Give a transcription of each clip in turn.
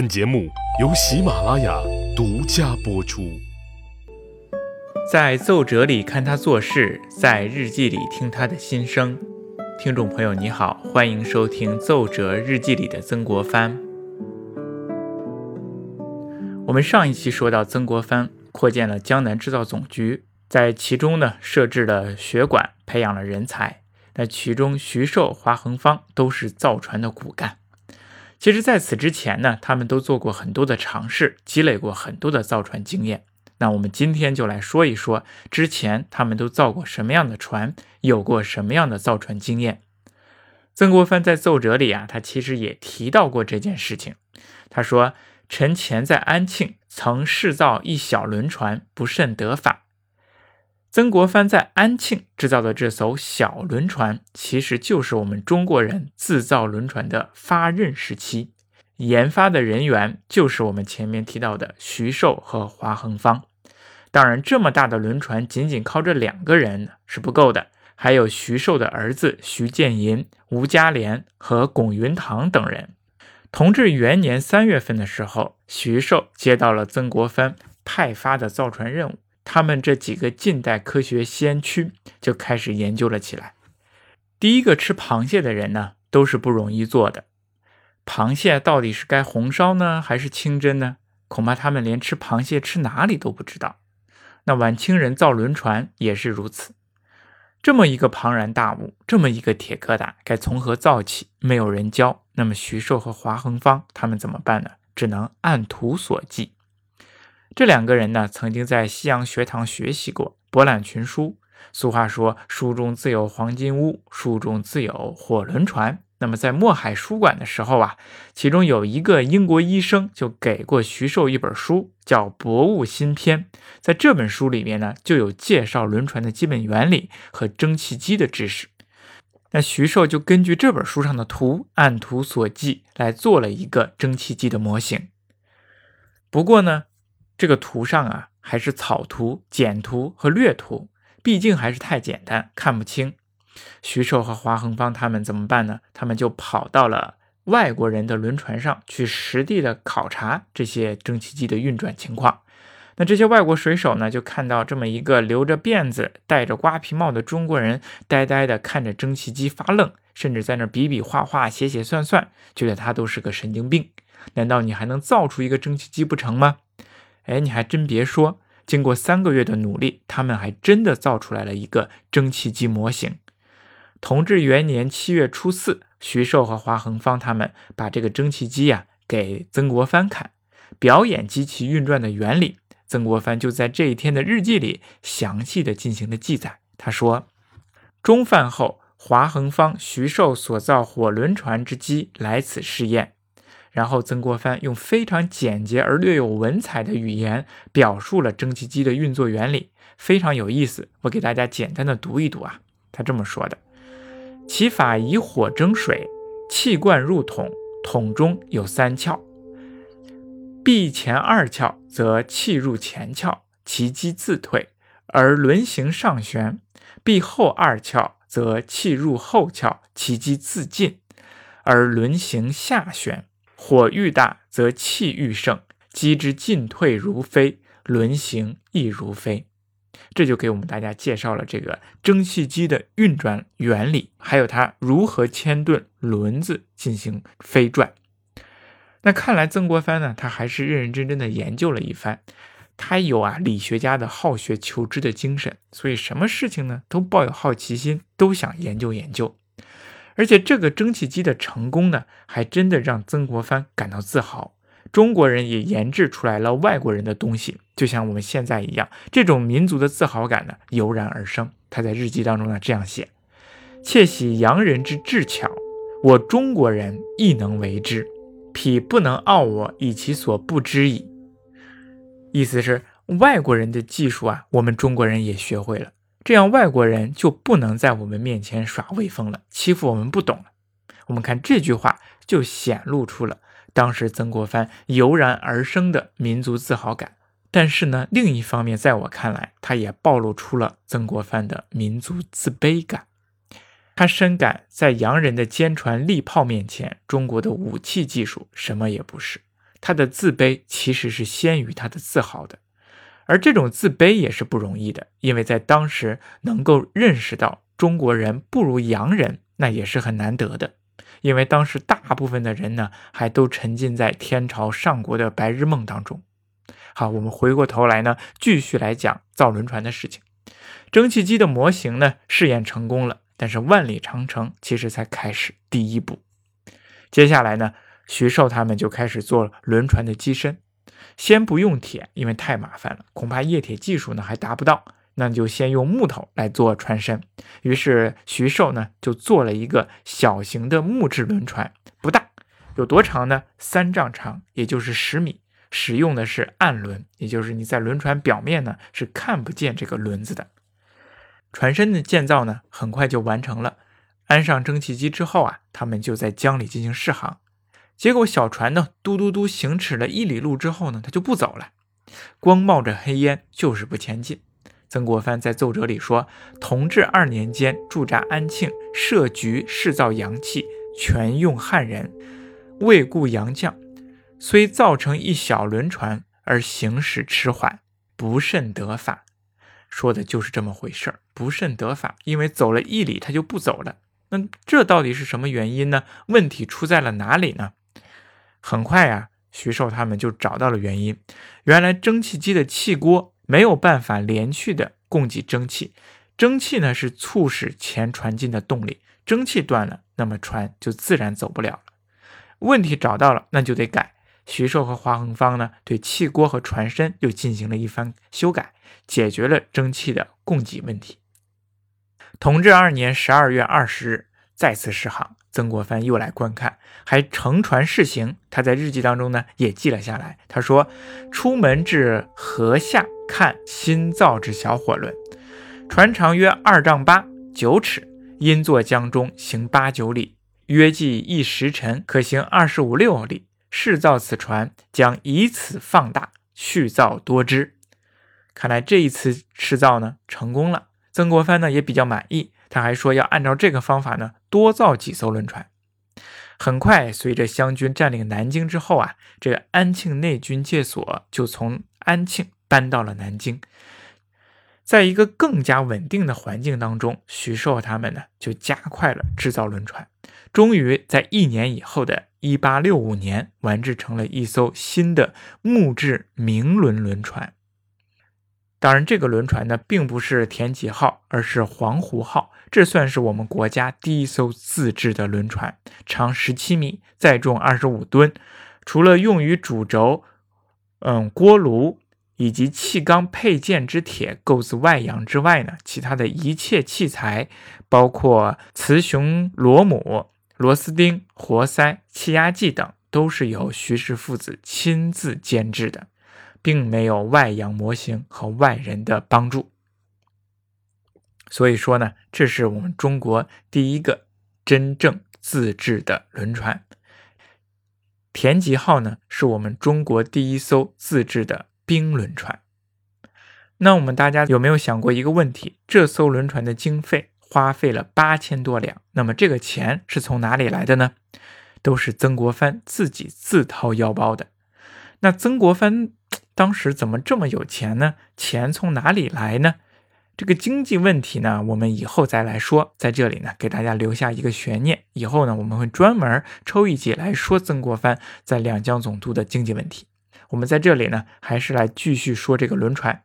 本节目由喜马拉雅独家播出。在奏折里看他做事，在日记里听他的心声。听众朋友，你好，欢迎收听《奏折日记里的曾国藩》。我们上一期说到，曾国藩扩建了江南制造总局，在其中呢设置了学馆，培养了人才。那其中徐寿、华恒芳都是造船的骨干。其实，在此之前呢，他们都做过很多的尝试，积累过很多的造船经验。那我们今天就来说一说，之前他们都造过什么样的船，有过什么样的造船经验。曾国藩在奏折里啊，他其实也提到过这件事情。他说：“臣前在安庆曾试造一小轮船，不甚得法。”曾国藩在安庆制造的这艘小轮船，其实就是我们中国人制造轮船的发轫时期，研发的人员就是我们前面提到的徐寿和华恒芳。当然，这么大的轮船，仅仅靠这两个人是不够的，还有徐寿的儿子徐建银、吴家廉和龚云堂等人。同治元年三月份的时候，徐寿接到了曾国藩派发的造船任务。他们这几个近代科学先驱就开始研究了起来。第一个吃螃蟹的人呢，都是不容易做的。螃蟹到底是该红烧呢，还是清蒸呢？恐怕他们连吃螃蟹吃哪里都不知道。那晚清人造轮船也是如此。这么一个庞然大物，这么一个铁疙瘩，该从何造起？没有人教。那么徐寿和华恒芳他们怎么办呢？只能按图索骥。这两个人呢，曾经在西洋学堂学习过，博览群书。俗话说：“书中自有黄金屋，书中自有火轮船。”那么在墨海书馆的时候啊，其中有一个英国医生就给过徐寿一本书，叫《博物新篇》。在这本书里面呢，就有介绍轮船的基本原理和蒸汽机的知识。那徐寿就根据这本书上的图，按图索骥来做了一个蒸汽机的模型。不过呢，这个图上啊，还是草图、简图和略图，毕竟还是太简单，看不清。徐寿和华恒芳他们怎么办呢？他们就跑到了外国人的轮船上去实地的考察这些蒸汽机的运转情况。那这些外国水手呢，就看到这么一个留着辫子、戴着瓜皮帽的中国人，呆呆的看着蒸汽机发愣，甚至在那比比划划、写写算算，觉得他都是个神经病。难道你还能造出一个蒸汽机不成吗？哎，你还真别说，经过三个月的努力，他们还真的造出来了一个蒸汽机模型。同治元年七月初四，徐寿和华恒芳他们把这个蒸汽机呀给曾国藩看，表演机器运转的原理。曾国藩就在这一天的日记里详细的进行了记载。他说：“中饭后，华恒芳、徐寿所造火轮船之机来此试验。”然后曾国藩用非常简洁而略有文采的语言表述了蒸汽机的运作原理，非常有意思。我给大家简单的读一读啊，他这么说的：其法以火蒸水，气灌入桶，桶中有三窍，闭前二窍，则气入前窍，其机自退，而轮行上旋；闭后二窍，则气入后窍，其机自进，而轮行下旋。火愈大，则气愈盛，机之进退如飞，轮行亦如飞。这就给我们大家介绍了这个蒸汽机的运转原理，还有它如何牵顿轮子进行飞转。那看来曾国藩呢，他还是认认真真的研究了一番。他有啊理学家的好学求知的精神，所以什么事情呢都抱有好奇心，都想研究研究。而且这个蒸汽机的成功呢，还真的让曾国藩感到自豪。中国人也研制出来了外国人的东西，就像我们现在一样，这种民族的自豪感呢油然而生。他在日记当中呢这样写：“窃喜洋人之智巧，我中国人亦能为之，彼不能傲我以其所不知矣。”意思是外国人的技术啊，我们中国人也学会了。这样外国人就不能在我们面前耍威风了，欺负我们不懂了。我们看这句话，就显露出了当时曾国藩油然而生的民族自豪感。但是呢，另一方面，在我看来，他也暴露出了曾国藩的民族自卑感。他深感在洋人的坚船利炮面前，中国的武器技术什么也不是。他的自卑其实是先于他的自豪的，而这种自卑也是不容易的，因为在当时能够认识到中国人不如洋人，那也是很难得的。因为当时大部分的人呢，还都沉浸在天朝上国的白日梦当中。好，我们回过头来呢，继续来讲造轮船的事情。蒸汽机的模型呢，试验成功了，但是万里长城其实才开始第一步。接下来呢，徐寿他们就开始做轮船的机身，先不用铁，因为太麻烦了，恐怕液铁技术呢还达不到。那就先用木头来做船身。于是徐寿呢就做了一个小型的木质轮船，不大，有多长呢？三丈长，也就是十米。使用的是暗轮，也就是你在轮船表面呢是看不见这个轮子的。船身的建造呢很快就完成了。安上蒸汽机之后啊，他们就在江里进行试航。结果小船呢嘟嘟嘟行驶了一里路之后呢，它就不走了，光冒着黑烟，就是不前进。曾国藩在奏折里说：“同治二年间驻扎安庆，设局试造洋器，全用汉人，未雇洋将，虽造成一小轮船，而行驶迟缓，不甚得法。”说的就是这么回事儿，不甚得法，因为走了一里他就不走了。那这到底是什么原因呢？问题出在了哪里呢？很快呀，徐寿他们就找到了原因，原来蒸汽机的气锅。没有办法连续的供给蒸汽，蒸汽呢是促使前船进的动力，蒸汽断了，那么船就自然走不了了。问题找到了，那就得改。徐寿和华恒芳呢，对气锅和船身又进行了一番修改，解决了蒸汽的供给问题。同治二年十二月二十日。再次试航，曾国藩又来观看，还乘船试行。他在日记当中呢也记了下来。他说：“出门至河下看新造之小火轮，船长约二丈八九尺，因坐江中行八九里，约计一时辰可行二十五六里。试造此船，将以此放大，续造多支。看来这一次试造呢成功了。曾国藩呢也比较满意。”他还说要按照这个方法呢，多造几艘轮船。很快，随着湘军占领南京之后啊，这个安庆内军界所就从安庆搬到了南京。在一个更加稳定的环境当中，徐寿他们呢就加快了制造轮船，终于在一年以后的1865年完制成了一艘新的木质明轮轮船。当然，这个轮船呢，并不是田吉号，而是黄湖号。这算是我们国家第一艘自制的轮船，长十七米，载重二十五吨。除了用于主轴、嗯锅炉以及气缸配件之铁构自外洋之外呢，其他的一切器材，包括雌雄螺母、螺丝钉、活塞、气压计等，都是由徐氏父子亲自监制的。并没有外洋模型和外人的帮助，所以说呢，这是我们中国第一个真正自制的轮船。田吉号呢，是我们中国第一艘自制的冰轮船。那我们大家有没有想过一个问题？这艘轮船的经费花费了八千多两，那么这个钱是从哪里来的呢？都是曾国藩自己自掏腰包的。那曾国藩。当时怎么这么有钱呢？钱从哪里来呢？这个经济问题呢，我们以后再来说。在这里呢，给大家留下一个悬念。以后呢，我们会专门抽一集来说曾国藩在两江总督的经济问题。我们在这里呢，还是来继续说这个轮船。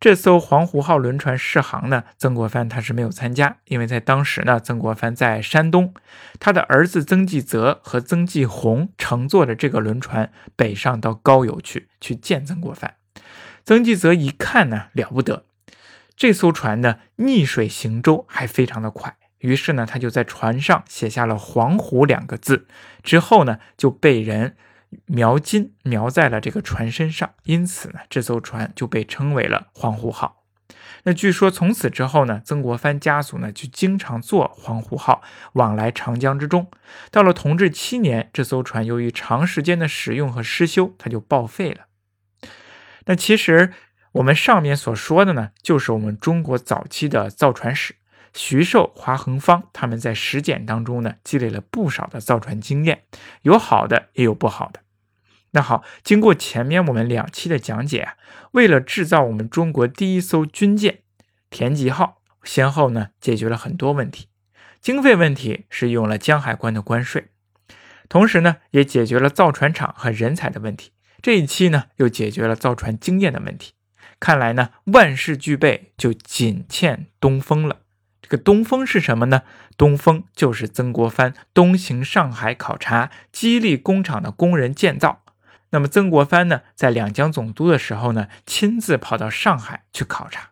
这艘黄湖号轮船试航呢，曾国藩他是没有参加，因为在当时呢，曾国藩在山东，他的儿子曾纪泽和曾纪洪乘坐着这个轮船北上到高邮去，去见曾国藩。曾纪泽一看呢，了不得，这艘船呢逆水行舟还非常的快，于是呢，他就在船上写下了“黄湖”两个字，之后呢，就被人。描金描在了这个船身上，因此呢，这艘船就被称为了黄湖号。那据说从此之后呢，曾国藩家族呢就经常坐黄湖号往来长江之中。到了同治七年，这艘船由于长时间的使用和失修，它就报废了。那其实我们上面所说的呢，就是我们中国早期的造船史。徐寿、华恒芳他们在实践当中呢，积累了不少的造船经验，有好的，也有不好的。那好，经过前面我们两期的讲解啊，为了制造我们中国第一艘军舰“田吉号”，先后呢解决了很多问题。经费问题是用了江海关的关税，同时呢也解决了造船厂和人才的问题。这一期呢又解决了造船经验的问题。看来呢万事俱备，就仅欠东风了。这个东风是什么呢？东风就是曾国藩东行上海考察，激励工厂的工人建造。那么曾国藩呢，在两江总督的时候呢，亲自跑到上海去考察。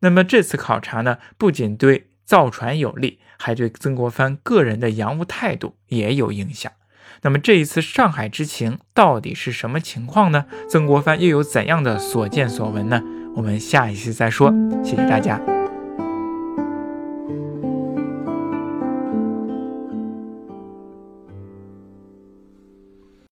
那么这次考察呢，不仅对造船有利，还对曾国藩个人的洋务态度也有影响。那么这一次上海之行到底是什么情况呢？曾国藩又有怎样的所见所闻呢？我们下一期再说。谢谢大家。